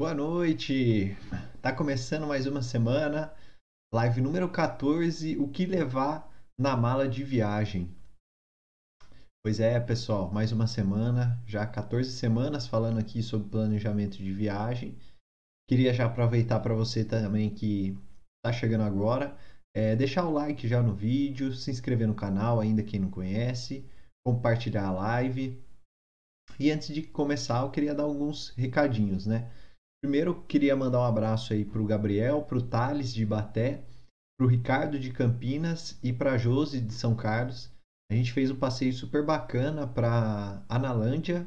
Boa noite! Tá começando mais uma semana, live número 14, o que levar na mala de viagem. Pois é, pessoal, mais uma semana, já 14 semanas falando aqui sobre planejamento de viagem. Queria já aproveitar para você também que tá chegando agora, é, deixar o like já no vídeo, se inscrever no canal ainda quem não conhece, compartilhar a live. E antes de começar, eu queria dar alguns recadinhos, né? Primeiro, eu queria mandar um abraço aí pro Gabriel, pro Thales de Baté, pro Ricardo de Campinas e pra Josi de São Carlos. A gente fez um passeio super bacana para Analândia,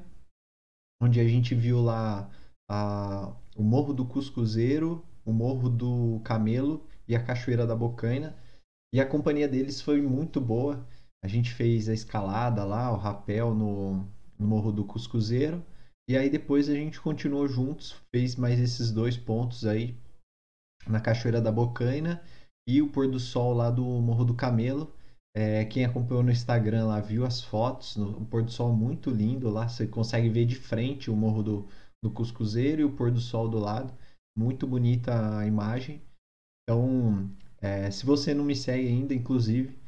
onde a gente viu lá a, o Morro do Cuscuzeiro, o Morro do Camelo e a Cachoeira da Bocaina. E a companhia deles foi muito boa. A gente fez a escalada lá, o rapel no, no Morro do Cuscuzeiro. E aí depois a gente continuou juntos, fez mais esses dois pontos aí na Cachoeira da Bocaina e o pôr do sol lá do Morro do Camelo. É, quem acompanhou no Instagram lá viu as fotos, no, o pôr do sol muito lindo lá, você consegue ver de frente o Morro do, do Cuscuzeiro e o pôr do sol do lado. Muito bonita a imagem. Então, é, se você não me segue ainda, inclusive,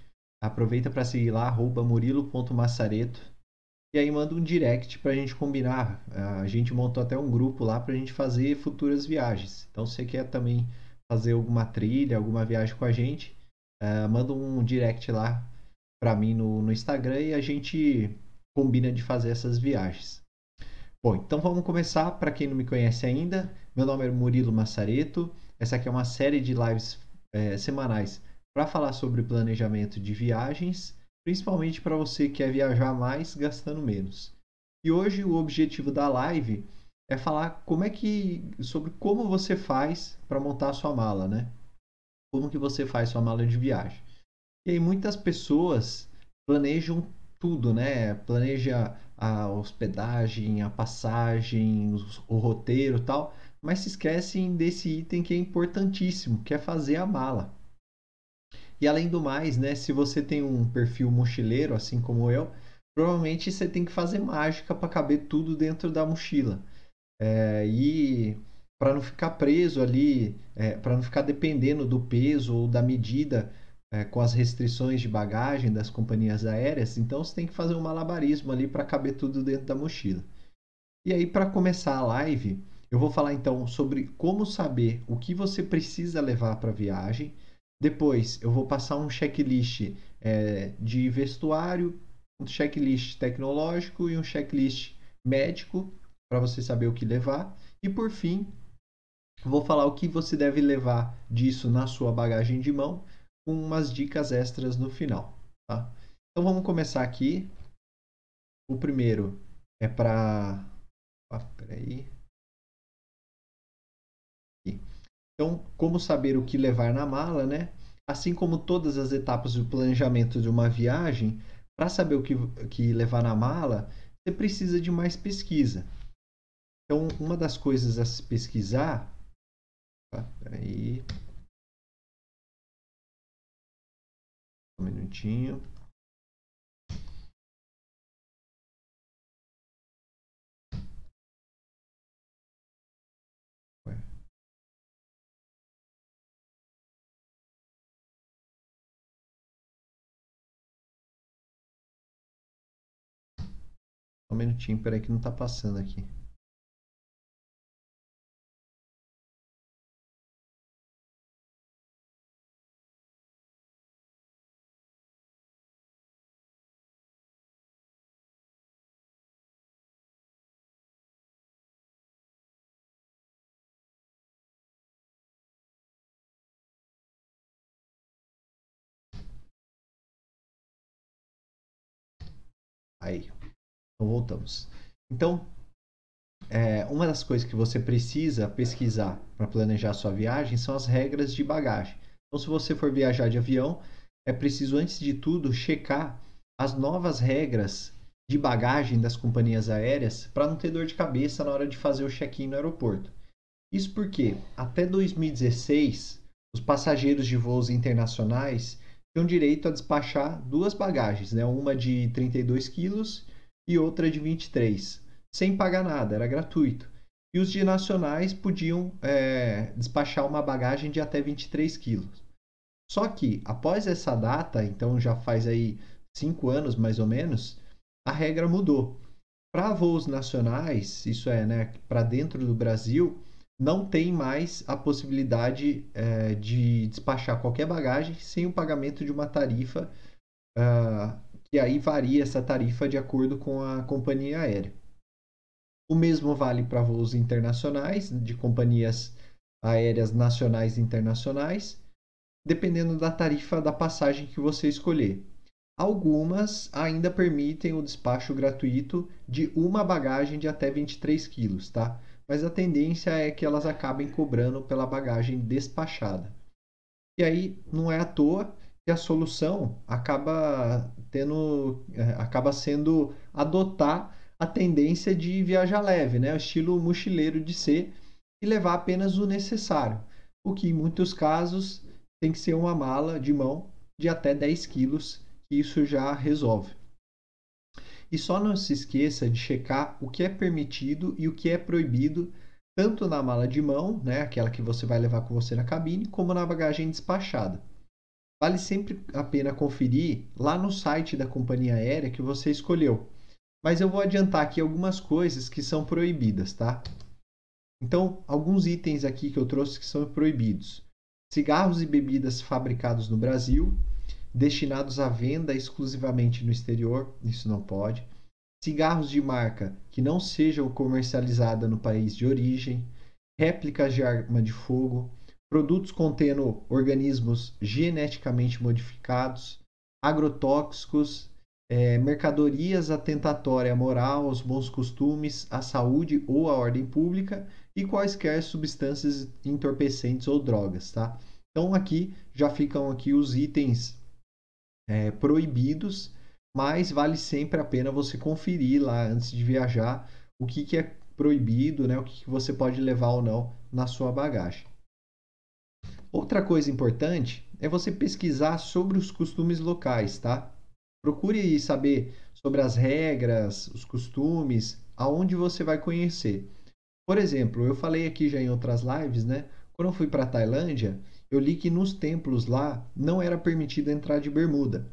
aproveita para seguir lá, murilo.massareto. E aí manda um direct para a gente combinar. A gente montou até um grupo lá para a gente fazer futuras viagens. Então, se você quer também fazer alguma trilha, alguma viagem com a gente, Uh, manda um direct lá para mim no, no Instagram e a gente combina de fazer essas viagens. Bom, então vamos começar. Para quem não me conhece ainda, meu nome é Murilo Massareto. Essa aqui é uma série de lives é, semanais para falar sobre planejamento de viagens, principalmente para você que quer viajar mais gastando menos. E hoje o objetivo da live é falar como é que sobre como você faz para montar a sua mala, né? como que você faz sua mala de viagem. E aí muitas pessoas planejam tudo, né? Planeja a hospedagem, a passagem, o roteiro tal, mas se esquecem desse item que é importantíssimo, que é fazer a mala. E além do mais, né, se você tem um perfil mochileiro, assim como eu, provavelmente você tem que fazer mágica para caber tudo dentro da mochila. É, e para não ficar preso ali, é, para não ficar dependendo do peso ou da medida é, com as restrições de bagagem das companhias aéreas. Então você tem que fazer um malabarismo ali para caber tudo dentro da mochila. E aí, para começar a live, eu vou falar então sobre como saber o que você precisa levar para a viagem. Depois, eu vou passar um checklist é, de vestuário, um checklist tecnológico e um checklist médico para você saber o que levar. E por fim, Vou falar o que você deve levar disso na sua bagagem de mão, com umas dicas extras no final. Tá? Então vamos começar aqui. O primeiro é para. Ah, peraí. Então, como saber o que levar na mala, né? Assim como todas as etapas do planejamento de uma viagem, para saber o que, que levar na mala, você precisa de mais pesquisa. Então, uma das coisas a se pesquisar Opa, peraí. Um minutinho. Um minutinho, peraí que não tá passando aqui. Então voltamos. Então, é, uma das coisas que você precisa pesquisar para planejar sua viagem são as regras de bagagem. Então, se você for viajar de avião, é preciso, antes de tudo, checar as novas regras de bagagem das companhias aéreas para não ter dor de cabeça na hora de fazer o check-in no aeroporto. Isso porque, até 2016, os passageiros de voos internacionais tinham direito a despachar duas bagagens, né? uma de 32 quilos e outra de 23, sem pagar nada, era gratuito. e os de nacionais podiam é, despachar uma bagagem de até 23 quilos. Só que após essa data, então já faz aí cinco anos mais ou menos, a regra mudou. Para voos nacionais, isso é, né, para dentro do Brasil, não tem mais a possibilidade é, de despachar qualquer bagagem sem o pagamento de uma tarifa, uh, que aí varia essa tarifa de acordo com a companhia aérea. O mesmo vale para voos internacionais, de companhias aéreas nacionais e internacionais, dependendo da tarifa da passagem que você escolher. Algumas ainda permitem o despacho gratuito de uma bagagem de até 23 quilos, tá? Mas a tendência é que elas acabem cobrando pela bagagem despachada. E aí não é à toa que a solução acaba tendo, é, acaba sendo adotar a tendência de viajar leve, né? O estilo mochileiro de ser e levar apenas o necessário, o que em muitos casos tem que ser uma mala de mão de até 10 quilos, que isso já resolve. E só não se esqueça de checar o que é permitido e o que é proibido, tanto na mala de mão, né, aquela que você vai levar com você na cabine, como na bagagem despachada. Vale sempre a pena conferir lá no site da companhia aérea que você escolheu. Mas eu vou adiantar aqui algumas coisas que são proibidas, tá? Então, alguns itens aqui que eu trouxe que são proibidos cigarros e bebidas fabricados no Brasil, destinados à venda exclusivamente no exterior, isso não pode. Cigarros de marca que não sejam comercializados no país de origem, réplicas de arma de fogo, produtos contendo organismos geneticamente modificados, agrotóxicos, é, mercadorias atentatórias à moral, aos bons costumes, à saúde ou à ordem pública e quaisquer substâncias entorpecentes ou drogas, tá? Então aqui já ficam aqui os itens é, proibidos, mas vale sempre a pena você conferir lá antes de viajar o que, que é proibido, né? O que, que você pode levar ou não na sua bagagem. Outra coisa importante é você pesquisar sobre os costumes locais, tá? Procure saber sobre as regras, os costumes, aonde você vai conhecer. Por exemplo, eu falei aqui já em outras lives, né? Quando eu fui para a Tailândia, eu li que nos templos lá não era permitido entrar de bermuda.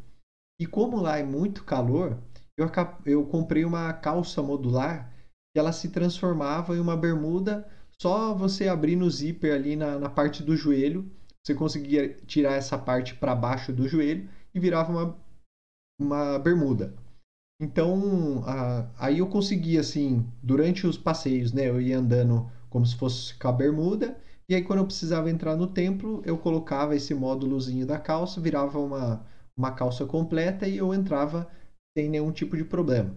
E como lá é muito calor, eu, eu comprei uma calça modular que ela se transformava em uma bermuda só você abrir no zíper ali na, na parte do joelho, você conseguia tirar essa parte para baixo do joelho e virava uma, uma bermuda. Então, a, aí eu conseguia, assim, durante os passeios, né? Eu ia andando como se fosse com a bermuda. E aí, quando eu precisava entrar no templo, eu colocava esse módulozinho da calça, virava uma, uma calça completa e eu entrava sem nenhum tipo de problema.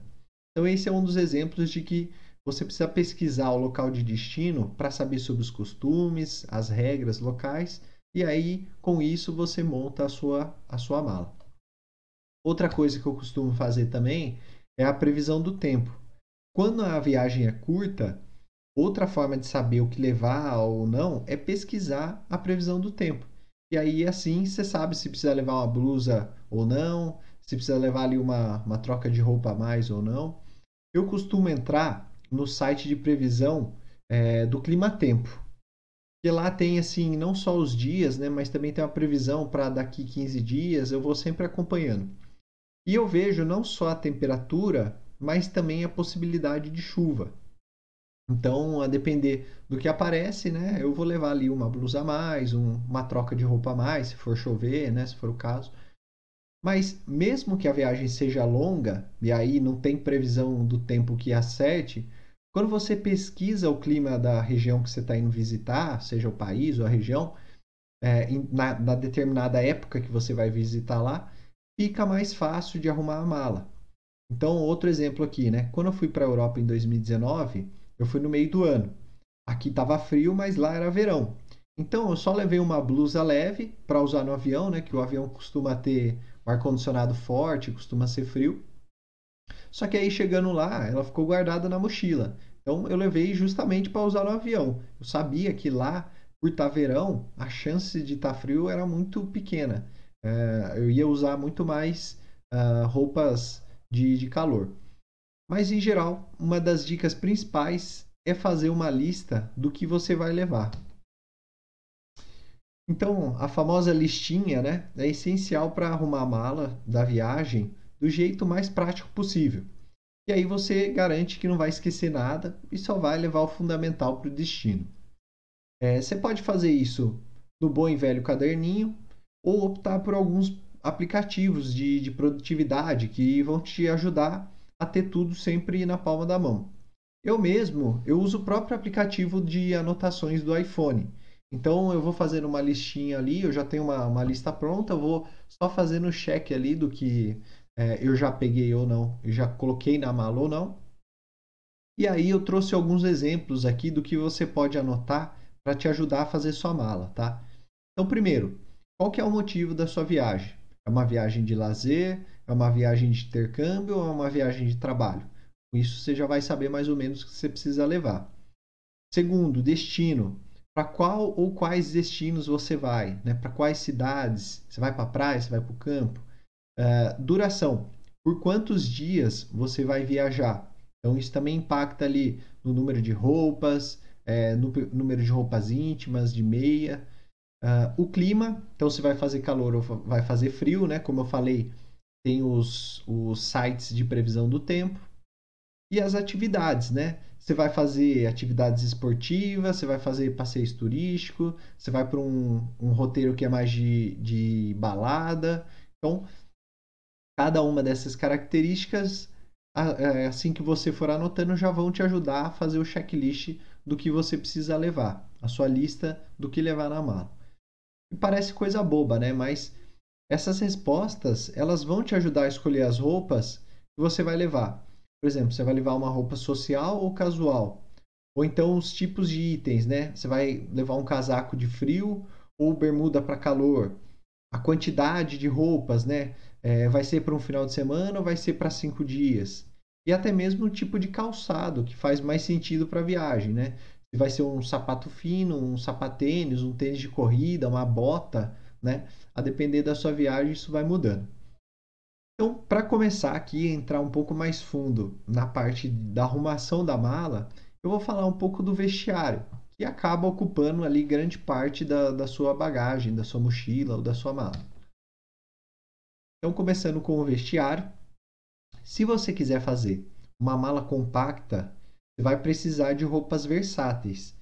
Então, esse é um dos exemplos de que você precisa pesquisar o local de destino para saber sobre os costumes, as regras locais, e aí, com isso, você monta a sua, a sua mala. Outra coisa que eu costumo fazer também é a previsão do tempo. Quando a viagem é curta, outra forma de saber o que levar ou não é pesquisar a previsão do tempo. E aí, assim, você sabe se precisa levar uma blusa ou não, se precisa levar ali uma, uma troca de roupa a mais ou não. Eu costumo entrar no site de previsão é, do Clima Tempo. Que lá tem, assim, não só os dias, né, mas também tem uma previsão para daqui 15 dias. Eu vou sempre acompanhando. E eu vejo não só a temperatura, mas também a possibilidade de chuva. Então, a depender do que aparece, né, eu vou levar ali uma blusa a mais, um, uma troca de roupa a mais, se for chover, né, se for o caso. Mas mesmo que a viagem seja longa, e aí não tem previsão do tempo que acerte, quando você pesquisa o clima da região que você está indo visitar, seja o país ou a região, é, na, na determinada época que você vai visitar lá, fica mais fácil de arrumar a mala. Então, outro exemplo aqui, né? Quando eu fui para a Europa em 2019, eu fui no meio do ano. Aqui estava frio, mas lá era verão. Então, eu só levei uma blusa leve para usar no avião, né? Que o avião costuma ter um ar-condicionado forte, costuma ser frio. Só que aí chegando lá, ela ficou guardada na mochila. Então, eu levei justamente para usar no avião. Eu sabia que lá, por estar tá verão, a chance de estar tá frio era muito pequena. É, eu ia usar muito mais uh, roupas de, de calor. Mas, em geral, uma das dicas principais é fazer uma lista do que você vai levar. Então, a famosa listinha né, é essencial para arrumar a mala da viagem do jeito mais prático possível. E aí você garante que não vai esquecer nada e só vai levar o fundamental para o destino. É, você pode fazer isso no bom e velho caderninho ou optar por alguns aplicativos de, de produtividade que vão te ajudar a ter tudo sempre na palma da mão. Eu mesmo, eu uso o próprio aplicativo de anotações do iPhone. Então eu vou fazendo uma listinha ali, eu já tenho uma, uma lista pronta, eu vou só fazendo o check ali do que é, eu já peguei ou não, eu já coloquei na mala ou não. E aí eu trouxe alguns exemplos aqui do que você pode anotar para te ajudar a fazer sua mala, tá? Então, primeiro, qual que é o motivo da sua viagem? É uma viagem de lazer? É uma viagem de intercâmbio ou é uma viagem de trabalho? Com isso você já vai saber mais ou menos o que você precisa levar. Segundo, destino. Para qual ou quais destinos você vai? Né? Para quais cidades? Você vai para a praia? Você vai para o campo? Uh, duração. Por quantos dias você vai viajar? Então, isso também impacta ali no número de roupas, é, no número de roupas íntimas, de meia. Uh, o clima, então se vai fazer calor ou vai fazer frio, né? Como eu falei, tem os, os sites de previsão do tempo. E as atividades, né? Você vai fazer atividades esportivas, você vai fazer passeios turísticos, você vai para um, um roteiro que é mais de, de balada. Então, cada uma dessas características, é, assim que você for anotando, já vão te ajudar a fazer o checklist do que você precisa levar, a sua lista do que levar na mala. E parece coisa boba, né? Mas essas respostas, elas vão te ajudar a escolher as roupas que você vai levar. Por exemplo, você vai levar uma roupa social ou casual? Ou então os tipos de itens, né? Você vai levar um casaco de frio ou bermuda para calor? A quantidade de roupas, né? É, vai ser para um final de semana ou vai ser para cinco dias? E até mesmo o tipo de calçado que faz mais sentido para a viagem, né? se vai ser um sapato fino, um sapatênis, um tênis de corrida, uma bota, né? A depender da sua viagem, isso vai mudando. Então, para começar aqui, entrar um pouco mais fundo na parte da arrumação da mala, eu vou falar um pouco do vestiário, que acaba ocupando ali grande parte da, da sua bagagem, da sua mochila ou da sua mala. Então, começando com o vestiário, se você quiser fazer uma mala compacta você vai precisar de roupas versáteis,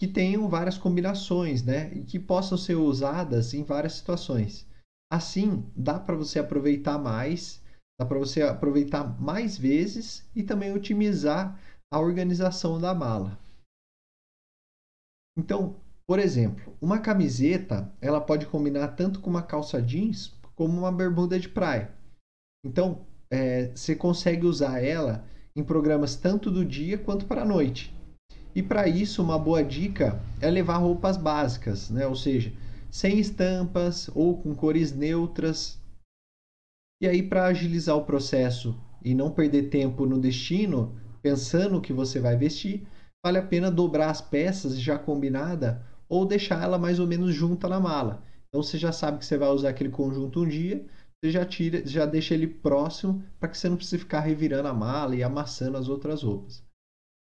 que tenham várias combinações, né? E que possam ser usadas em várias situações. Assim, dá para você aproveitar mais, dá para você aproveitar mais vezes e também otimizar a organização da mala. Então, por exemplo, uma camiseta, ela pode combinar tanto com uma calça jeans como uma bermuda de praia. Então, é, você consegue usar ela em programas tanto do dia quanto para a noite. E para isso, uma boa dica é levar roupas básicas, né? ou seja, sem estampas ou com cores neutras. E aí, para agilizar o processo e não perder tempo no destino, pensando o que você vai vestir, vale a pena dobrar as peças já combinada ou deixar ela mais ou menos junta na mala. Então você já sabe que você vai usar aquele conjunto um dia, você já tira, já deixa ele próximo para que você não precise ficar revirando a mala e amassando as outras roupas.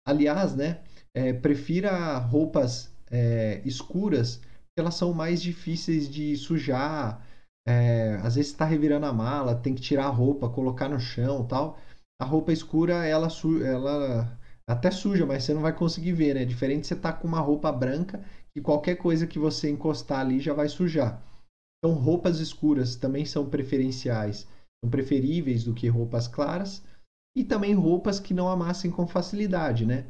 Aliás, né, é, prefira roupas é, escuras, porque elas são mais difíceis de sujar. É, às vezes está revirando a mala, tem que tirar a roupa, colocar no chão, tal. A roupa escura, ela, ela até suja, mas você não vai conseguir ver, né? Diferente você tá com uma roupa branca e qualquer coisa que você encostar ali já vai sujar. Então, roupas escuras também são preferenciais, são preferíveis do que roupas claras e também roupas que não amassem com facilidade, né?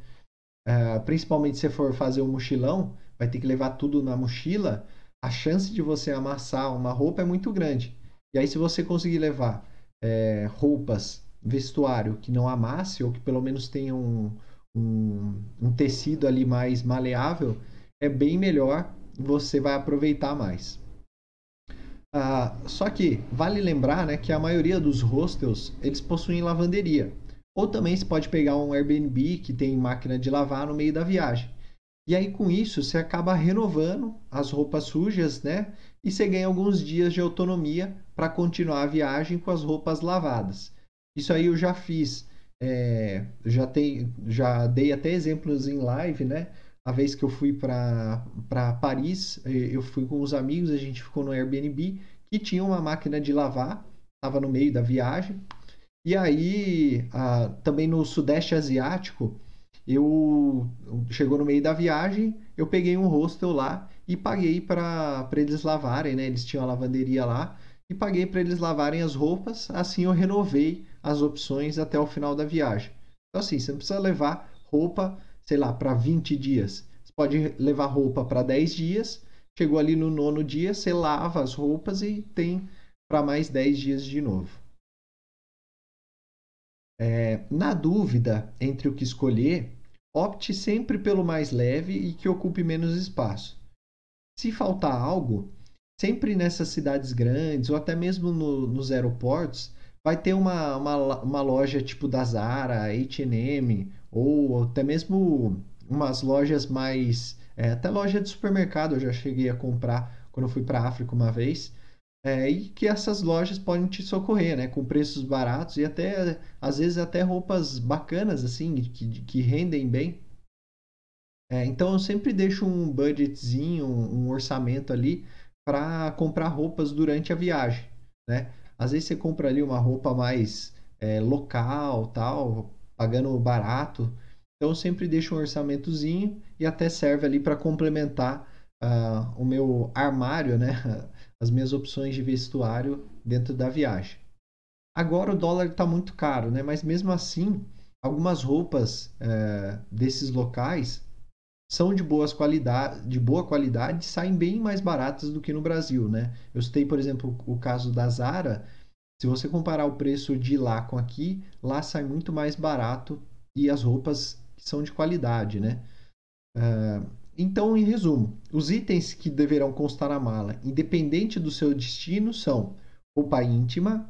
Uh, principalmente se for fazer um mochilão, vai ter que levar tudo na mochila, a chance de você amassar uma roupa é muito grande. E aí, se você conseguir levar é, roupas, vestuário que não amasse ou que pelo menos tenha um, um, um tecido ali mais maleável, é bem melhor, você vai aproveitar mais. Ah, só que vale lembrar né, que a maioria dos hostels eles possuem lavanderia. Ou também se pode pegar um Airbnb que tem máquina de lavar no meio da viagem. E aí com isso você acaba renovando as roupas sujas, né? E você ganha alguns dias de autonomia para continuar a viagem com as roupas lavadas. Isso aí eu já fiz é, já, tem, já dei até exemplos em live, né? A vez que eu fui para Paris, eu fui com os amigos, a gente ficou no Airbnb, que tinha uma máquina de lavar, estava no meio da viagem. E aí, a, também no Sudeste Asiático, eu chegou no meio da viagem, eu peguei um hostel lá e paguei para eles lavarem, né? Eles tinham a lavanderia lá e paguei para eles lavarem as roupas. Assim eu renovei as opções até o final da viagem. Então assim, você não precisa levar roupa, sei lá, para 20 dias. Você pode levar roupa para 10 dias. Chegou ali no nono dia, você lava as roupas e tem para mais 10 dias de novo. É, na dúvida entre o que escolher, opte sempre pelo mais leve e que ocupe menos espaço. Se faltar algo, sempre nessas cidades grandes ou até mesmo no, nos aeroportos, vai ter uma, uma, uma loja tipo da Zara, H&M ou até mesmo umas lojas mais... É, até loja de supermercado eu já cheguei a comprar quando eu fui para África uma vez. É, e que essas lojas podem te socorrer, né? Com preços baratos e até, às vezes, até roupas bacanas, assim, que, que rendem bem. É, então eu sempre deixo um budgetzinho, um orçamento ali para comprar roupas durante a viagem, né? Às vezes você compra ali uma roupa mais é, local, tal, pagando barato. Então eu sempre deixo um orçamentozinho e até serve ali para complementar uh, o meu armário, né? As minhas opções de vestuário dentro da viagem. Agora o dólar está muito caro, né? Mas mesmo assim, algumas roupas é, desses locais são de, boas qualidade, de boa qualidade e saem bem mais baratas do que no Brasil, né? Eu citei, por exemplo, o caso da Zara. Se você comparar o preço de lá com aqui, lá sai muito mais barato e as roupas são de qualidade, né? Uh, então, em resumo, os itens que deverão constar na mala, independente do seu destino, são roupa íntima,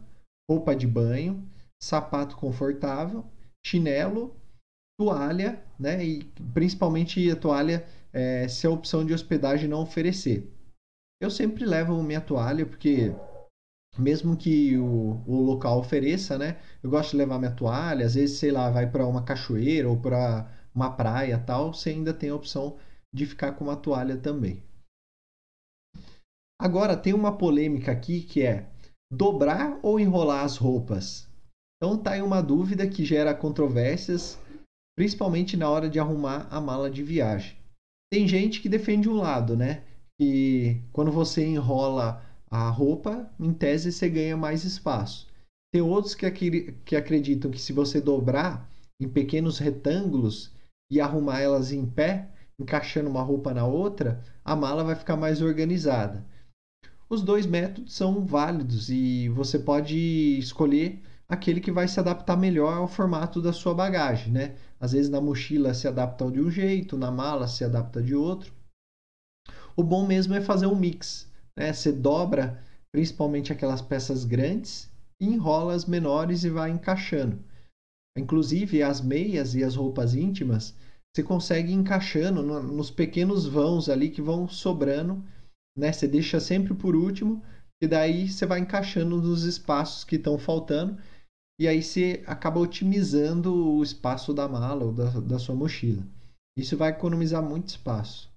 roupa de banho, sapato confortável, chinelo toalha, né? E principalmente a toalha é, se a opção de hospedagem não oferecer. Eu sempre levo minha toalha porque mesmo que o, o local ofereça, né? Eu gosto de levar minha toalha. Às vezes, sei lá, vai para uma cachoeira ou para uma praia tal, você ainda tem a opção de ficar com uma toalha também. Agora tem uma polêmica aqui que é dobrar ou enrolar as roupas. Então tá aí uma dúvida que gera controvérsias principalmente na hora de arrumar a mala de viagem. Tem gente que defende um lado, né? Que quando você enrola a roupa, em tese você ganha mais espaço. Tem outros que, que acreditam que se você dobrar em pequenos retângulos e arrumar elas em pé, encaixando uma roupa na outra, a mala vai ficar mais organizada. Os dois métodos são válidos e você pode escolher aquele que vai se adaptar melhor ao formato da sua bagagem, né? Às vezes na mochila se adapta de um jeito, na mala se adapta de outro. O bom mesmo é fazer um mix, né? Você dobra principalmente aquelas peças grandes enrola as menores e vai encaixando. Inclusive as meias e as roupas íntimas, você consegue encaixando nos pequenos vãos ali que vão sobrando, né? Você deixa sempre por último e daí você vai encaixando nos espaços que estão faltando e aí você acaba otimizando o espaço da mala ou da, da sua mochila. Isso vai economizar muito espaço.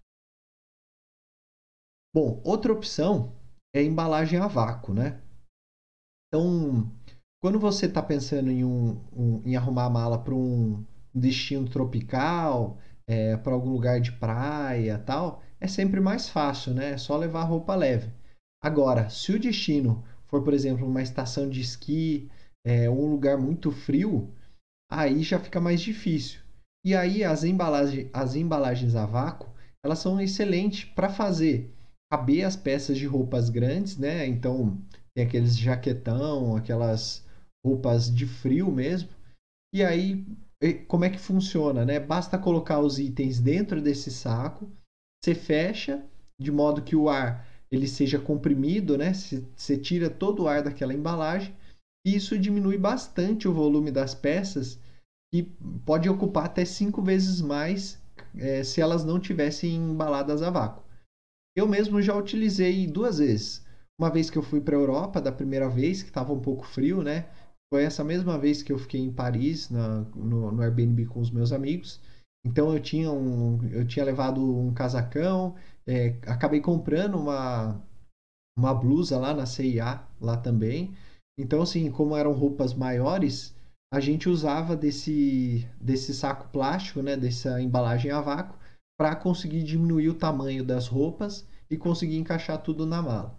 Bom, outra opção é embalagem a vácuo, né? Então, quando você está pensando em, um, um, em arrumar a mala para um destino tropical, é, para algum lugar de praia tal, é sempre mais fácil, né? É só levar roupa leve. Agora, se o destino for, por exemplo, uma estação de esqui, é, um lugar muito frio, aí já fica mais difícil. E aí as embalagens, as embalagens a vácuo, elas são excelentes para fazer caber as peças de roupas grandes, né? Então tem aqueles jaquetão, aquelas roupas de frio mesmo. E aí como é que funciona, né? Basta colocar os itens dentro desse saco, você fecha de modo que o ar ele seja comprimido, né? Você tira todo o ar daquela embalagem isso diminui bastante o volume das peças e pode ocupar até cinco vezes mais é, se elas não tivessem embaladas a vácuo. Eu mesmo já utilizei duas vezes. Uma vez que eu fui para a Europa, da primeira vez, que estava um pouco frio, né? foi essa mesma vez que eu fiquei em Paris, na, no, no Airbnb com os meus amigos. Então eu tinha, um, eu tinha levado um casacão, é, acabei comprando uma, uma blusa lá na CIA, lá também. Então, assim, como eram roupas maiores, a gente usava desse, desse saco plástico, né, dessa embalagem a vácuo, para conseguir diminuir o tamanho das roupas e conseguir encaixar tudo na mala.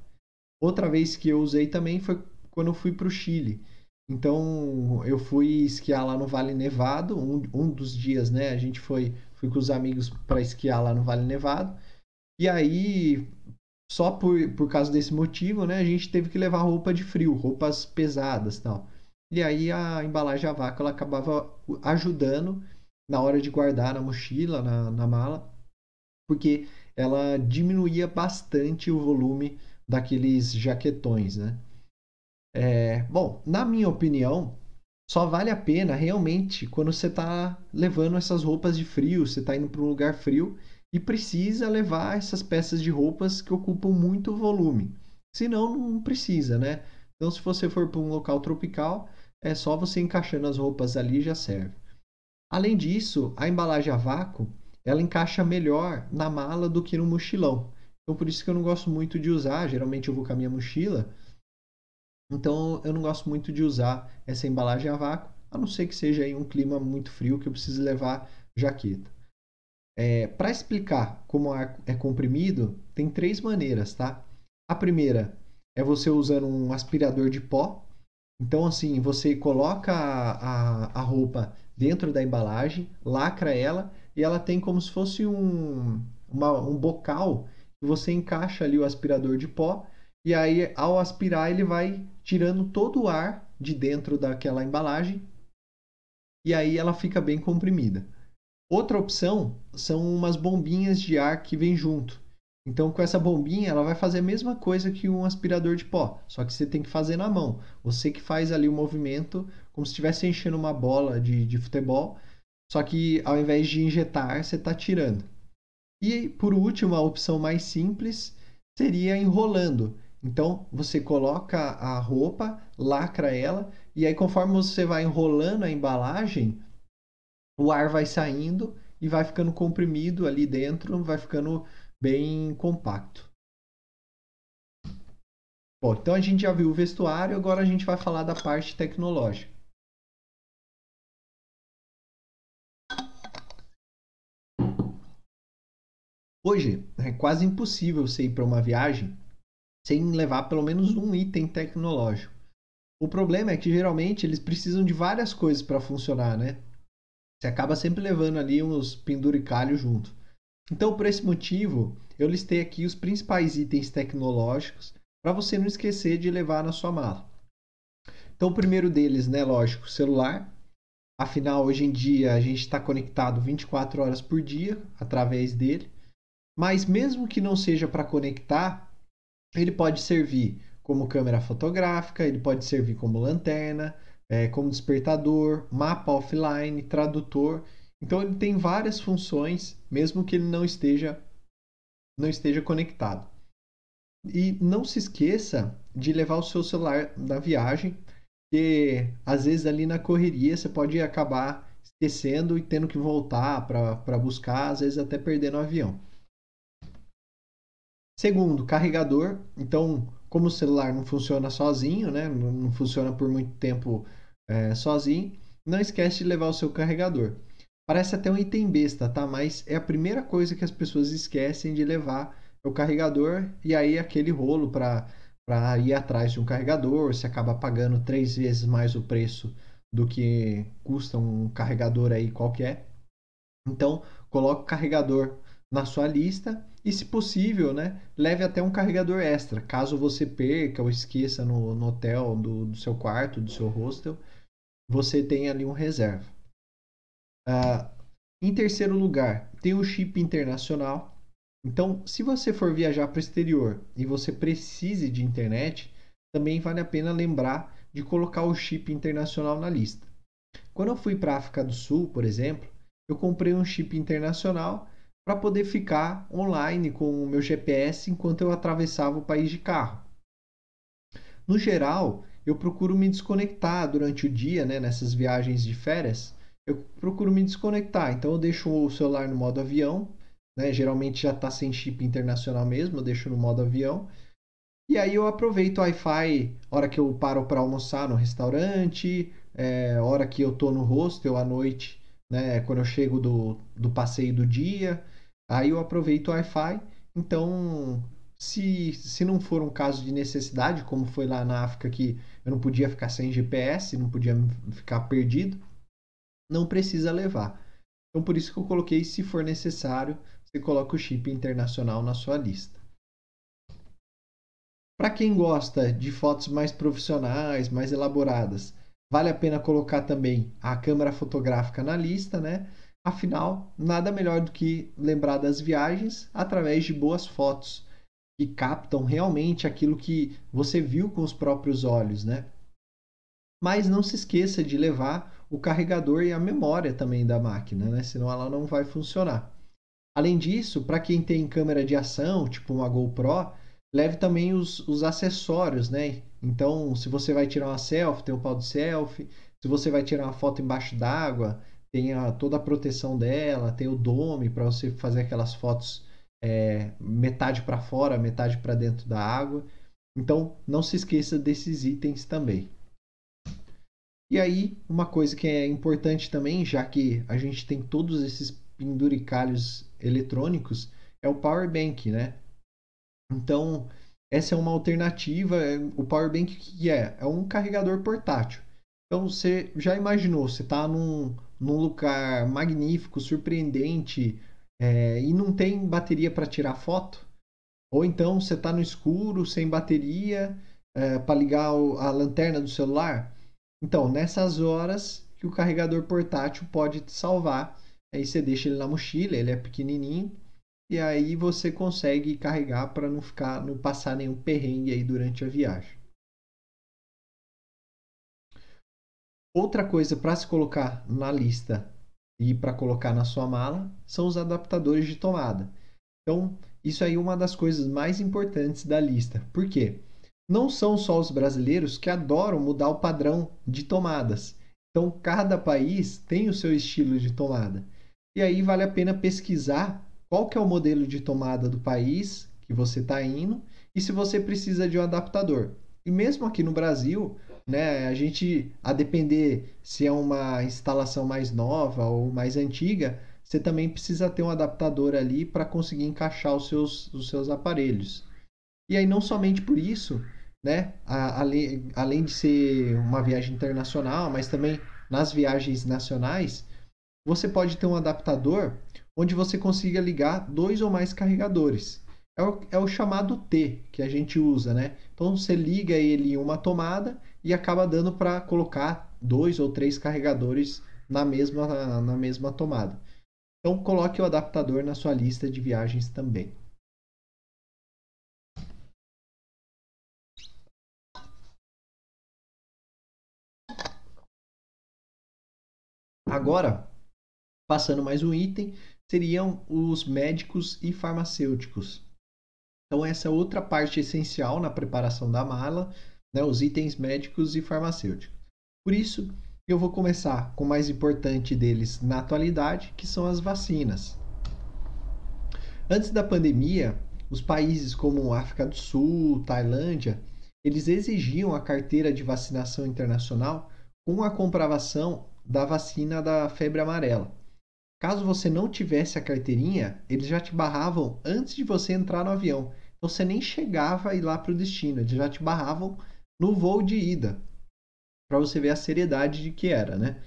Outra vez que eu usei também foi quando eu fui para o Chile. Então eu fui esquiar lá no Vale Nevado, um, um dos dias, né? A gente foi fui com os amigos para esquiar lá no Vale Nevado. E aí, só por, por causa desse motivo, né? A gente teve que levar roupa de frio, roupas pesadas tal. E aí a embalagem a vácuo ela acabava ajudando na hora de guardar na mochila, na, na mala, porque ela diminuía bastante o volume daqueles jaquetões, né? É, bom, na minha opinião, só vale a pena realmente quando você está levando essas roupas de frio, você está indo para um lugar frio e precisa levar essas peças de roupas que ocupam muito volume. Senão, não precisa, né? Então, se você for para um local tropical, é só você encaixando as roupas ali já serve. Além disso, a embalagem a vácuo ela encaixa melhor na mala do que no mochilão. Então por isso que eu não gosto muito de usar. Geralmente eu vou com a minha mochila. Então eu não gosto muito de usar essa embalagem a vácuo, a não ser que seja em um clima muito frio que eu precise levar jaqueta. É, Para explicar como ar é comprimido, tem três maneiras, tá? A primeira é você usando um aspirador de pó. Então, assim, você coloca a, a, a roupa dentro da embalagem, lacra ela e ela tem como se fosse um, uma, um bocal que você encaixa ali o aspirador de pó e aí ao aspirar ele vai tirando todo o ar de dentro daquela embalagem e aí ela fica bem comprimida. Outra opção são umas bombinhas de ar que vem junto. Então, com essa bombinha, ela vai fazer a mesma coisa que um aspirador de pó, só que você tem que fazer na mão. Você que faz ali o movimento como se estivesse enchendo uma bola de, de futebol só que ao invés de injetar, você está tirando. E por último, a opção mais simples seria enrolando. Então você coloca a roupa, lacra ela, e aí conforme você vai enrolando a embalagem, o ar vai saindo e vai ficando comprimido ali dentro, vai ficando bem compacto. Bom, então a gente já viu o vestuário, agora a gente vai falar da parte tecnológica. Hoje é quase impossível você ir para uma viagem sem levar pelo menos um item tecnológico. O problema é que geralmente eles precisam de várias coisas para funcionar, né? Você acaba sempre levando ali uns penduricalhos junto. Então, por esse motivo, eu listei aqui os principais itens tecnológicos para você não esquecer de levar na sua mala. Então, o primeiro deles, né, lógico, celular. Afinal, hoje em dia a gente está conectado 24 horas por dia através dele. Mas mesmo que não seja para conectar, ele pode servir como câmera fotográfica, ele pode servir como lanterna, é, como despertador, mapa offline, tradutor. Então ele tem várias funções, mesmo que ele não esteja não esteja conectado. E não se esqueça de levar o seu celular na viagem, porque às vezes ali na correria você pode acabar esquecendo e tendo que voltar para buscar, às vezes até perdendo o avião. Segundo, carregador. Então, como o celular não funciona sozinho, né? não funciona por muito tempo é, sozinho, não esquece de levar o seu carregador. Parece até um item besta, tá? Mas é a primeira coisa que as pessoas esquecem de levar o carregador e aí aquele rolo para para ir atrás de um carregador, você acaba pagando três vezes mais o preço do que custa um carregador aí qualquer. Então, coloque o carregador na sua lista e, se possível, né, leve até um carregador extra, caso você perca ou esqueça no, no hotel do, do, seu quarto, do seu hostel, você tem ali um reserva. Uh, em terceiro lugar, tem o chip internacional. Então, se você for viajar para o exterior e você precise de internet, também vale a pena lembrar de colocar o chip internacional na lista. Quando eu fui para a África do Sul, por exemplo, eu comprei um chip internacional para poder ficar online com o meu GPS enquanto eu atravessava o país de carro. No geral, eu procuro me desconectar durante o dia, né, nessas viagens de férias. Eu procuro me desconectar, então eu deixo o celular no modo avião, né? Geralmente já está sem chip internacional mesmo, eu deixo no modo avião. E aí eu aproveito o Wi-Fi hora que eu paro para almoçar no restaurante, é, hora que eu tô no hostel à noite, né? Quando eu chego do, do passeio do dia, aí eu aproveito o Wi-Fi. Então, se, se não for um caso de necessidade, como foi lá na África que eu não podia ficar sem GPS, não podia ficar perdido, não precisa levar. Então, por isso que eu coloquei, se for necessário, você coloca o chip internacional na sua lista. Para quem gosta de fotos mais profissionais, mais elaboradas, vale a pena colocar também a câmera fotográfica na lista, né? Afinal, nada melhor do que lembrar das viagens através de boas fotos que captam realmente aquilo que você viu com os próprios olhos, né? Mas não se esqueça de levar o carregador e a memória também da máquina, né? Senão ela não vai funcionar. Além disso, para quem tem câmera de ação, tipo uma GoPro, leve também os, os acessórios, né? Então, se você vai tirar uma selfie, tem o pau de selfie. Se você vai tirar uma foto embaixo d'água, tem a, toda a proteção dela, tem o dome para você fazer aquelas fotos é, metade para fora, metade para dentro da água. Então, não se esqueça desses itens também. E aí, uma coisa que é importante também, já que a gente tem todos esses penduricalhos eletrônicos, é o power bank, né? Então, essa é uma alternativa. O power bank que é? É um carregador portátil. Então, você já imaginou, você está num, num lugar magnífico, surpreendente, é, e não tem bateria para tirar foto? Ou então você está no escuro, sem bateria, é, para ligar a lanterna do celular? Então, nessas horas que o carregador portátil pode te salvar. Aí você deixa ele na mochila, ele é pequenininho, e aí você consegue carregar para não ficar, não passar nenhum perrengue aí durante a viagem. Outra coisa para se colocar na lista e para colocar na sua mala são os adaptadores de tomada. Então, isso aí é uma das coisas mais importantes da lista. Por quê? não são só os brasileiros que adoram mudar o padrão de tomadas. Então, cada país tem o seu estilo de tomada. E aí vale a pena pesquisar qual que é o modelo de tomada do país que você está indo e se você precisa de um adaptador. E mesmo aqui no Brasil, né, a gente, a depender se é uma instalação mais nova ou mais antiga, você também precisa ter um adaptador ali para conseguir encaixar os seus, os seus aparelhos. E aí, não somente por isso, né? além, além de ser uma viagem internacional, mas também nas viagens nacionais, você pode ter um adaptador onde você consiga ligar dois ou mais carregadores. É o, é o chamado T que a gente usa, né? Então você liga ele em uma tomada e acaba dando para colocar dois ou três carregadores na mesma, na, mesma tomada. Então coloque o adaptador na sua lista de viagens também. Agora, passando mais um item, seriam os médicos e farmacêuticos. Então, essa é outra parte essencial na preparação da mala, né, os itens médicos e farmacêuticos. Por isso, eu vou começar com o mais importante deles na atualidade, que são as vacinas. Antes da pandemia, os países como África do Sul, Tailândia, eles exigiam a carteira de vacinação internacional com a comprovação da vacina da febre amarela. Caso você não tivesse a carteirinha, eles já te barravam antes de você entrar no avião. Então você nem chegava a ir lá para o destino, eles já te barravam no voo de ida. Para você ver a seriedade de que era, né?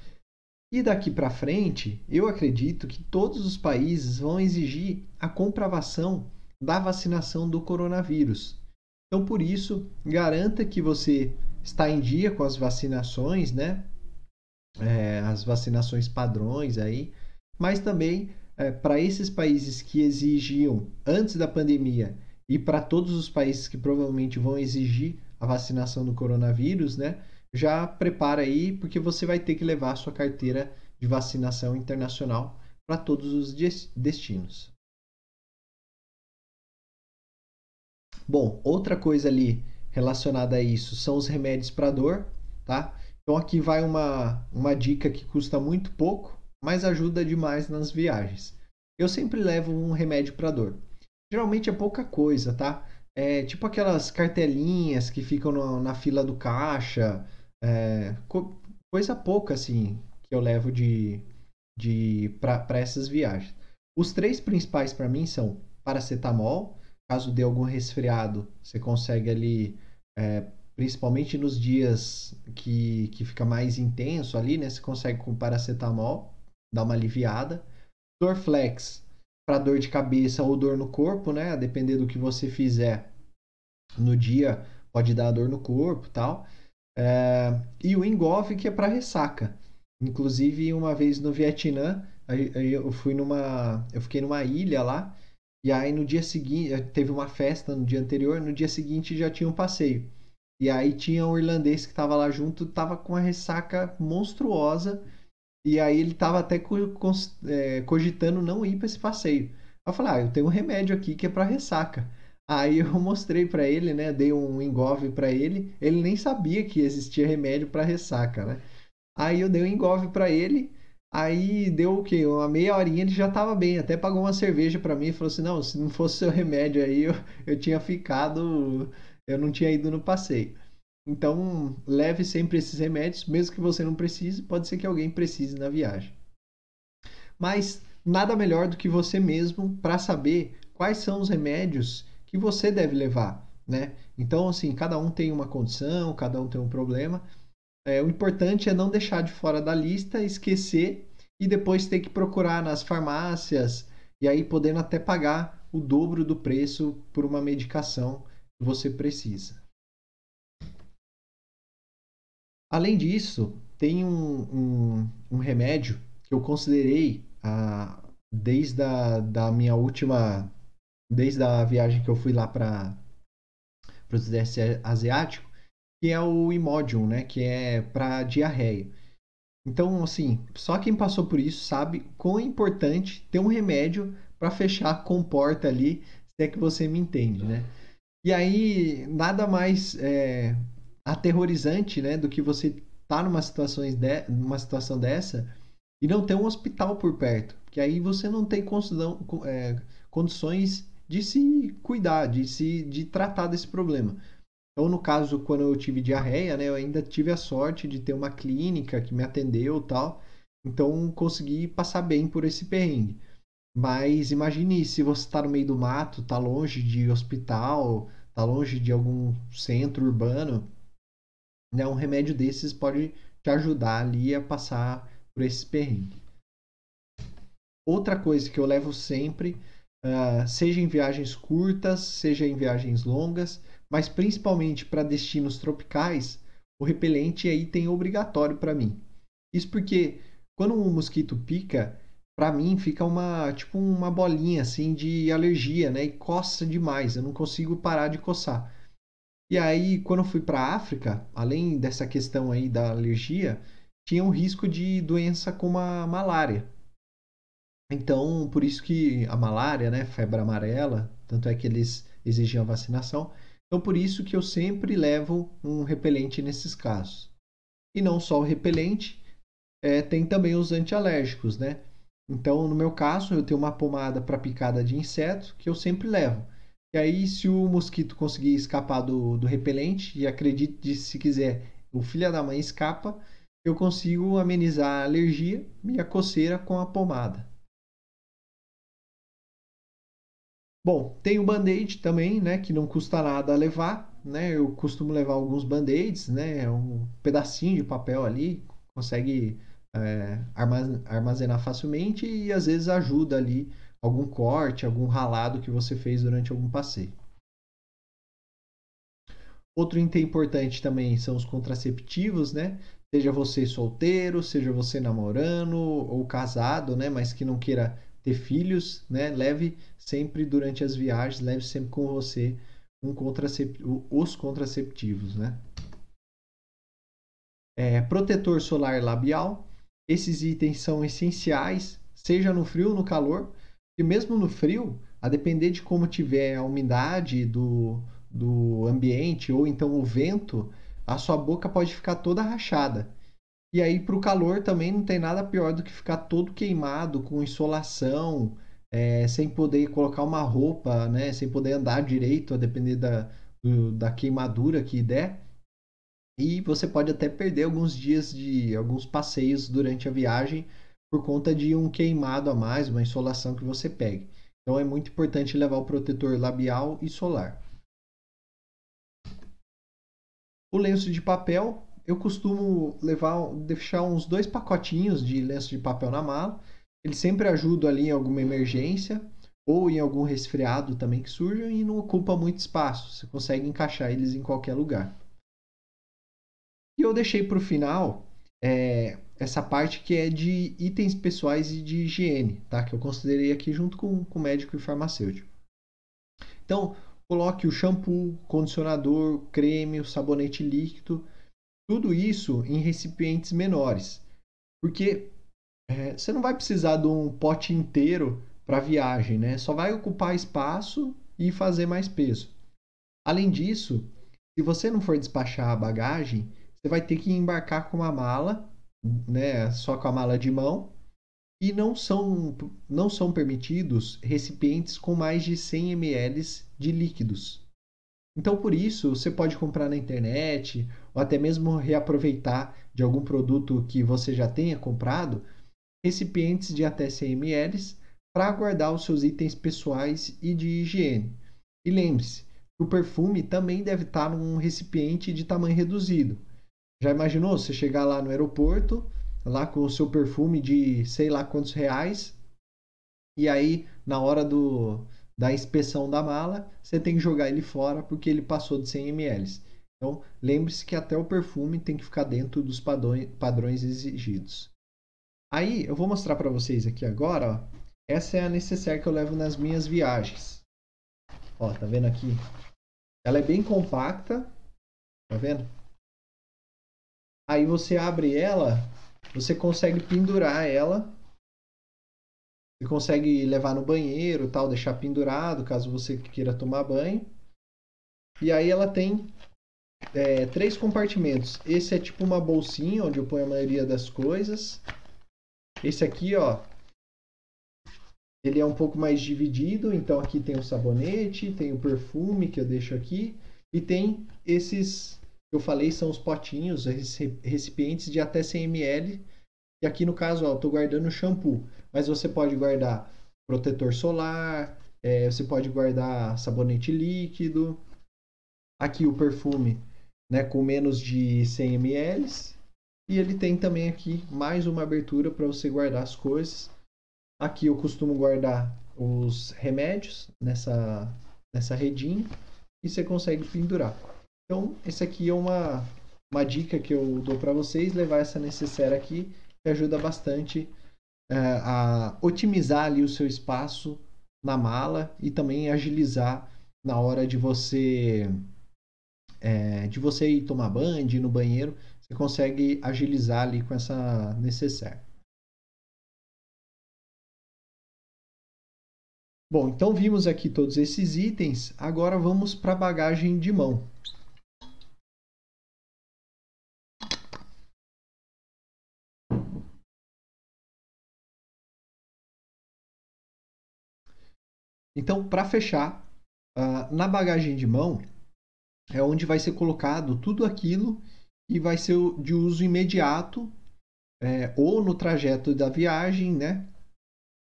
E daqui para frente, eu acredito que todos os países vão exigir a comprovação da vacinação do coronavírus. Então, por isso, garanta que você está em dia com as vacinações, né? é, as vacinações padrões aí, mas também é, para esses países que exigiam antes da pandemia e para todos os países que provavelmente vão exigir a vacinação do coronavírus, né? Já prepara aí, porque você vai ter que levar a sua carteira de vacinação internacional para todos os destinos. Bom, outra coisa ali relacionada a isso são os remédios para dor, tá? Então aqui vai uma, uma dica que custa muito pouco, mas ajuda demais nas viagens. Eu sempre levo um remédio para dor. Geralmente é pouca coisa, tá? É tipo aquelas cartelinhas que ficam no, na fila do caixa, é, co coisa pouca assim que eu levo de, de para essas viagens. Os três principais para mim são paracetamol, caso dê algum resfriado, você consegue ali, é, principalmente nos dias que, que fica mais intenso ali, né? Você consegue com paracetamol, dar uma aliviada. Dorflex, para dor de cabeça ou dor no corpo, né? A depender do que você fizer no dia, pode dar dor no corpo tal. É, e o Engolf, que é para ressaca. Inclusive, uma vez no Vietnã, eu fui numa. Eu fiquei numa ilha lá e aí no dia seguinte, eh, teve uma festa no dia anterior, no dia seguinte já tinha um passeio. E aí tinha um irlandês que estava lá junto, estava com uma ressaca monstruosa. E aí ele estava até é, cogitando não ir para esse passeio. Eu falei, ah, eu tenho um remédio aqui que é para ressaca. Aí eu mostrei para ele, né? Dei um engove para ele. Ele nem sabia que existia remédio para ressaca, né? Aí eu dei um engove para ele. Aí deu o quê? Uma meia horinha ele já tava bem. Até pagou uma cerveja para mim e falou assim: não, se não fosse seu remédio aí, eu, eu tinha ficado. Eu não tinha ido no passeio. Então, leve sempre esses remédios, mesmo que você não precise, pode ser que alguém precise na viagem. Mas nada melhor do que você mesmo para saber quais são os remédios que você deve levar, né? Então, assim, cada um tem uma condição, cada um tem um problema. É, o importante é não deixar de fora da lista, esquecer e depois ter que procurar nas farmácias e aí podendo até pagar o dobro do preço por uma medicação que você precisa. Além disso, tem um, um, um remédio que eu considerei ah, desde a da minha última, desde a viagem que eu fui lá para o Sudeste Asiático, que é o Imodium, né? Que é para diarreia. Então, assim, só quem passou por isso sabe quão é importante ter um remédio para fechar a comporta ali, se é que você me entende, né? E aí, nada mais é, aterrorizante, né, do que você tá numa situação, de, numa situação dessa e não ter um hospital por perto, porque aí você não tem é, condições de se cuidar, de se de tratar desse problema. Então, no caso, quando eu tive diarreia, né, eu ainda tive a sorte de ter uma clínica que me atendeu tal. Então, consegui passar bem por esse perrengue. Mas imagine se você está no meio do mato, está longe de hospital, está longe de algum centro urbano, né, um remédio desses pode te ajudar ali a passar por esse perrengue. Outra coisa que eu levo sempre, uh, seja em viagens curtas, seja em viagens longas, mas principalmente para destinos tropicais, o repelente é item obrigatório para mim. Isso porque quando um mosquito pica, para mim fica uma tipo uma bolinha assim de alergia, né? E coça demais, eu não consigo parar de coçar. E aí, quando eu fui para a África, além dessa questão aí da alergia, tinha um risco de doença como a malária. Então, por isso que a malária, né, febre amarela, tanto é que eles exigiam vacinação, então, por isso que eu sempre levo um repelente nesses casos. E não só o repelente, é, tem também os antialérgicos, né? Então, no meu caso, eu tenho uma pomada para picada de inseto que eu sempre levo. E aí, se o mosquito conseguir escapar do, do repelente, e acredite se quiser, o filho da mãe escapa, eu consigo amenizar a alergia e a coceira com a pomada. Bom, tem o band-aid também, né, que não custa nada levar, né? Eu costumo levar alguns band-aids, né? É um pedacinho de papel ali, consegue é, armazenar facilmente e às vezes ajuda ali algum corte, algum ralado que você fez durante algum passeio. Outro item importante também são os contraceptivos, né? Seja você solteiro, seja você namorando ou casado, né? Mas que não queira ter filhos, né? Leve sempre durante as viagens, leve sempre com você um contracep... os contraceptivos, né? É, protetor solar labial. Esses itens são essenciais, seja no frio ou no calor. E mesmo no frio, a depender de como tiver a umidade do, do ambiente ou então o vento, a sua boca pode ficar toda rachada. E aí, para o calor também não tem nada pior do que ficar todo queimado, com insolação, é, sem poder colocar uma roupa, né? Sem poder andar direito, a depender da, do, da queimadura que der. E você pode até perder alguns dias de alguns passeios durante a viagem por conta de um queimado a mais, uma insolação que você pegue. Então é muito importante levar o protetor labial e solar. O lenço de papel, eu costumo levar, deixar uns dois pacotinhos de lenço de papel na mala. Ele sempre ajuda ali em alguma emergência ou em algum resfriado também que surja e não ocupa muito espaço. Você consegue encaixar eles em qualquer lugar. E eu deixei para o final é, essa parte que é de itens pessoais e de higiene, tá? Que eu considerei aqui junto com, com médico e farmacêutico. Então, coloque o shampoo, condicionador, creme, o sabonete líquido, tudo isso em recipientes menores. Porque é, você não vai precisar de um pote inteiro para viagem, né? Só vai ocupar espaço e fazer mais peso. Além disso, se você não for despachar a bagagem, você vai ter que embarcar com uma mala, né? Só com a mala de mão. E não são, não são permitidos recipientes com mais de 100 ml de líquidos. Então, por isso, você pode comprar na internet ou até mesmo reaproveitar de algum produto que você já tenha comprado recipientes de até 100 ml para guardar os seus itens pessoais e de higiene. E lembre-se, o perfume também deve estar num recipiente de tamanho reduzido. Já imaginou você chegar lá no aeroporto, lá com o seu perfume de sei lá quantos reais, e aí na hora do, da inspeção da mala, você tem que jogar ele fora porque ele passou de 100 ml. Então, lembre-se que até o perfume tem que ficar dentro dos padrões exigidos. Aí, eu vou mostrar para vocês aqui agora, ó, essa é a necessaire que eu levo nas minhas viagens. Ó, tá vendo aqui? Ela é bem compacta, tá vendo? Aí você abre ela, você consegue pendurar ela. Você consegue levar no banheiro, tal, deixar pendurado, caso você queira tomar banho. E aí ela tem é, três compartimentos. Esse é tipo uma bolsinha onde eu ponho a maioria das coisas. Esse aqui, ó, ele é um pouco mais dividido, então aqui tem o sabonete, tem o perfume que eu deixo aqui e tem esses eu falei são os potinhos, recipientes de até 100 ml. E aqui no caso, ó, eu estou guardando shampoo, mas você pode guardar protetor solar, é, você pode guardar sabonete líquido. Aqui o perfume, né, com menos de 100 ml. E ele tem também aqui mais uma abertura para você guardar as coisas. Aqui eu costumo guardar os remédios nessa, nessa redinha e você consegue pendurar. Então, esse aqui é uma, uma dica que eu dou para vocês, levar essa necessaire aqui, que ajuda bastante é, a otimizar ali o seu espaço na mala e também agilizar na hora de você é, de você ir tomar banho, ir no banheiro, você consegue agilizar ali com essa necessaire. Bom, então vimos aqui todos esses itens, agora vamos para a bagagem de mão. Então, para fechar, uh, na bagagem de mão é onde vai ser colocado tudo aquilo que vai ser de uso imediato, é, ou no trajeto da viagem, né?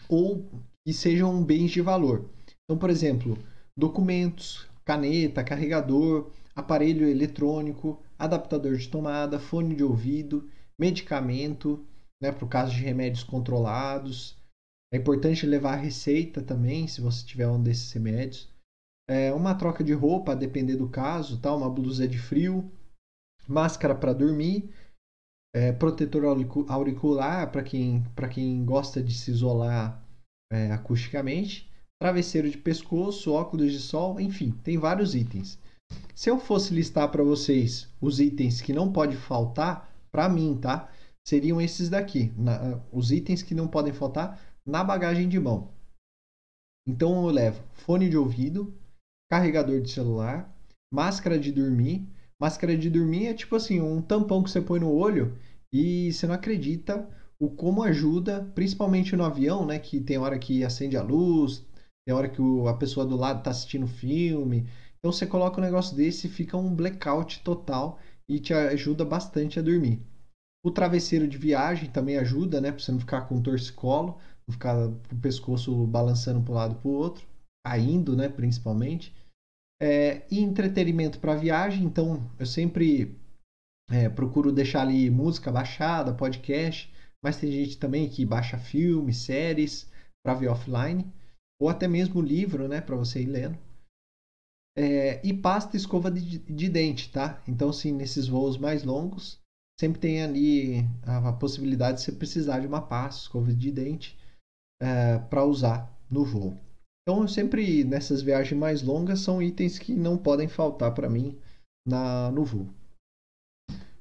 Ou que sejam bens de valor. Então, por exemplo, documentos, caneta, carregador, aparelho eletrônico, adaptador de tomada, fone de ouvido, medicamento, né, para o caso de remédios controlados. É importante levar a receita também, se você tiver um desses remédios. É, uma troca de roupa, a depender do caso, tá? uma blusa de frio, máscara para dormir, é, protetor auricular para quem, quem gosta de se isolar é, acusticamente, travesseiro de pescoço, óculos de sol, enfim, tem vários itens. Se eu fosse listar para vocês os itens que não pode faltar, para mim, tá? Seriam esses daqui, na, os itens que não podem faltar na bagagem de mão. Então eu levo fone de ouvido, carregador de celular, máscara de dormir. Máscara de dormir é tipo assim, um tampão que você põe no olho e você não acredita o como ajuda, principalmente no avião, né? Que tem hora que acende a luz, tem hora que o, a pessoa do lado está assistindo filme. Então você coloca um negócio desse e fica um blackout total e te ajuda bastante a dormir. O travesseiro de viagem também ajuda, né? Para você não ficar com torcicolo, ficar com o pescoço balançando para um lado para o outro, caindo, né? Principalmente. É, e entretenimento para viagem, então eu sempre é, procuro deixar ali música baixada, podcast, mas tem gente também que baixa filmes, séries para ver offline, ou até mesmo livro, né, para você ir lendo. É, e pasta e escova de, de, dente, tá? Então, sim, nesses voos mais longos, sempre tem ali a, a possibilidade de você precisar de uma pasta, escova de dente, é, para usar no voo. Então, eu sempre, nessas viagens mais longas, são itens que não podem faltar para mim na, no voo.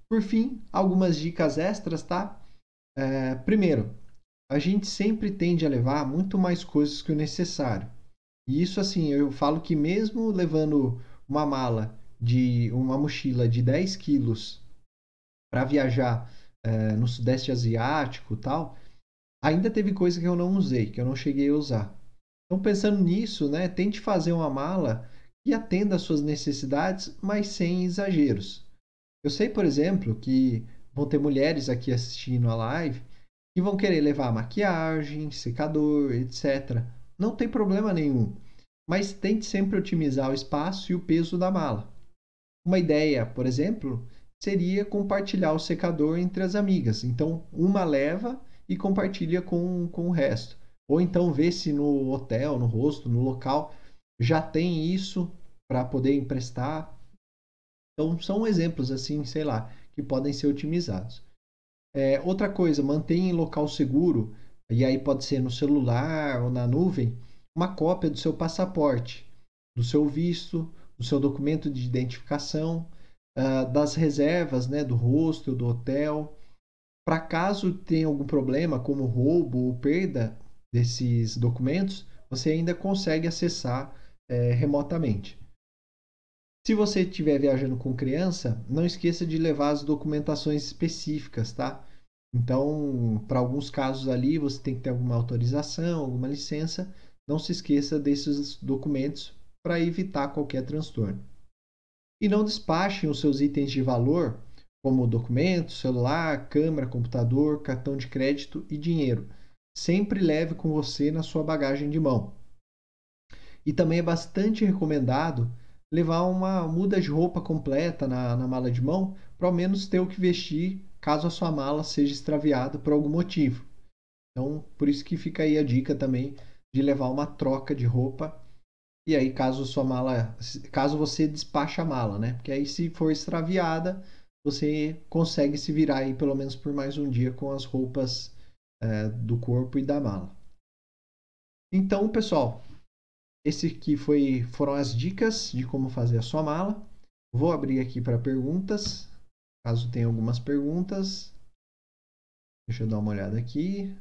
Por fim, algumas dicas extras, tá? É, primeiro, a gente sempre tende a levar muito mais coisas que o necessário. E isso, assim, eu falo que mesmo levando uma mala de uma mochila de 10 quilos para viajar é, no Sudeste Asiático tal, ainda teve coisa que eu não usei, que eu não cheguei a usar. Então, pensando nisso, né, tente fazer uma mala que atenda às suas necessidades, mas sem exageros. Eu sei, por exemplo, que vão ter mulheres aqui assistindo a live que vão querer levar maquiagem, secador, etc. Não tem problema nenhum, mas tente sempre otimizar o espaço e o peso da mala. Uma ideia, por exemplo, seria compartilhar o secador entre as amigas. Então, uma leva e compartilha com, com o resto. Ou então ver se no hotel, no rosto, no local, já tem isso para poder emprestar. Então, são exemplos assim, sei lá, que podem ser otimizados. É, outra coisa, mantenha em local seguro, e aí pode ser no celular ou na nuvem, uma cópia do seu passaporte, do seu visto, do seu documento de identificação, uh, das reservas né, do hostel, do hotel. Para caso tenha algum problema, como roubo ou perda desses documentos, você ainda consegue acessar é, remotamente. Se você estiver viajando com criança, não esqueça de levar as documentações específicas, tá? Então, para alguns casos ali, você tem que ter alguma autorização, alguma licença. Não se esqueça desses documentos para evitar qualquer transtorno. E não despachem os seus itens de valor, como documento, celular, câmera, computador, cartão de crédito e dinheiro. Sempre leve com você na sua bagagem de mão. E também é bastante recomendado levar uma muda de roupa completa na, na mala de mão, para ao menos ter o que vestir caso a sua mala seja extraviada por algum motivo. Então, por isso que fica aí a dica também de levar uma troca de roupa. E aí, caso sua mala, caso você despache a mala, né? Porque aí, se for extraviada, você consegue se virar aí pelo menos por mais um dia com as roupas é, do corpo e da mala. Então, pessoal, esse aqui foi, foram as dicas de como fazer a sua mala. Vou abrir aqui para perguntas, caso tenha algumas perguntas. Deixa eu dar uma olhada aqui.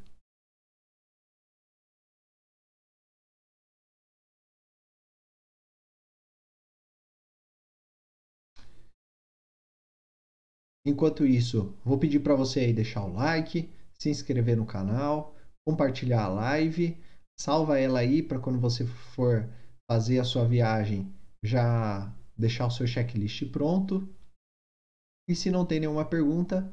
Enquanto isso, vou pedir para você aí deixar o like, se inscrever no canal, compartilhar a live salva ela aí para quando você for fazer a sua viagem já deixar o seu checklist pronto. E se não tem nenhuma pergunta,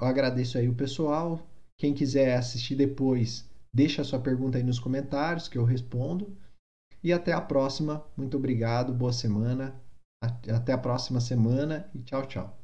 agradeço aí o pessoal. Quem quiser assistir depois, deixa a sua pergunta aí nos comentários que eu respondo. E até a próxima. Muito obrigado, boa semana. Até a próxima semana e tchau, tchau.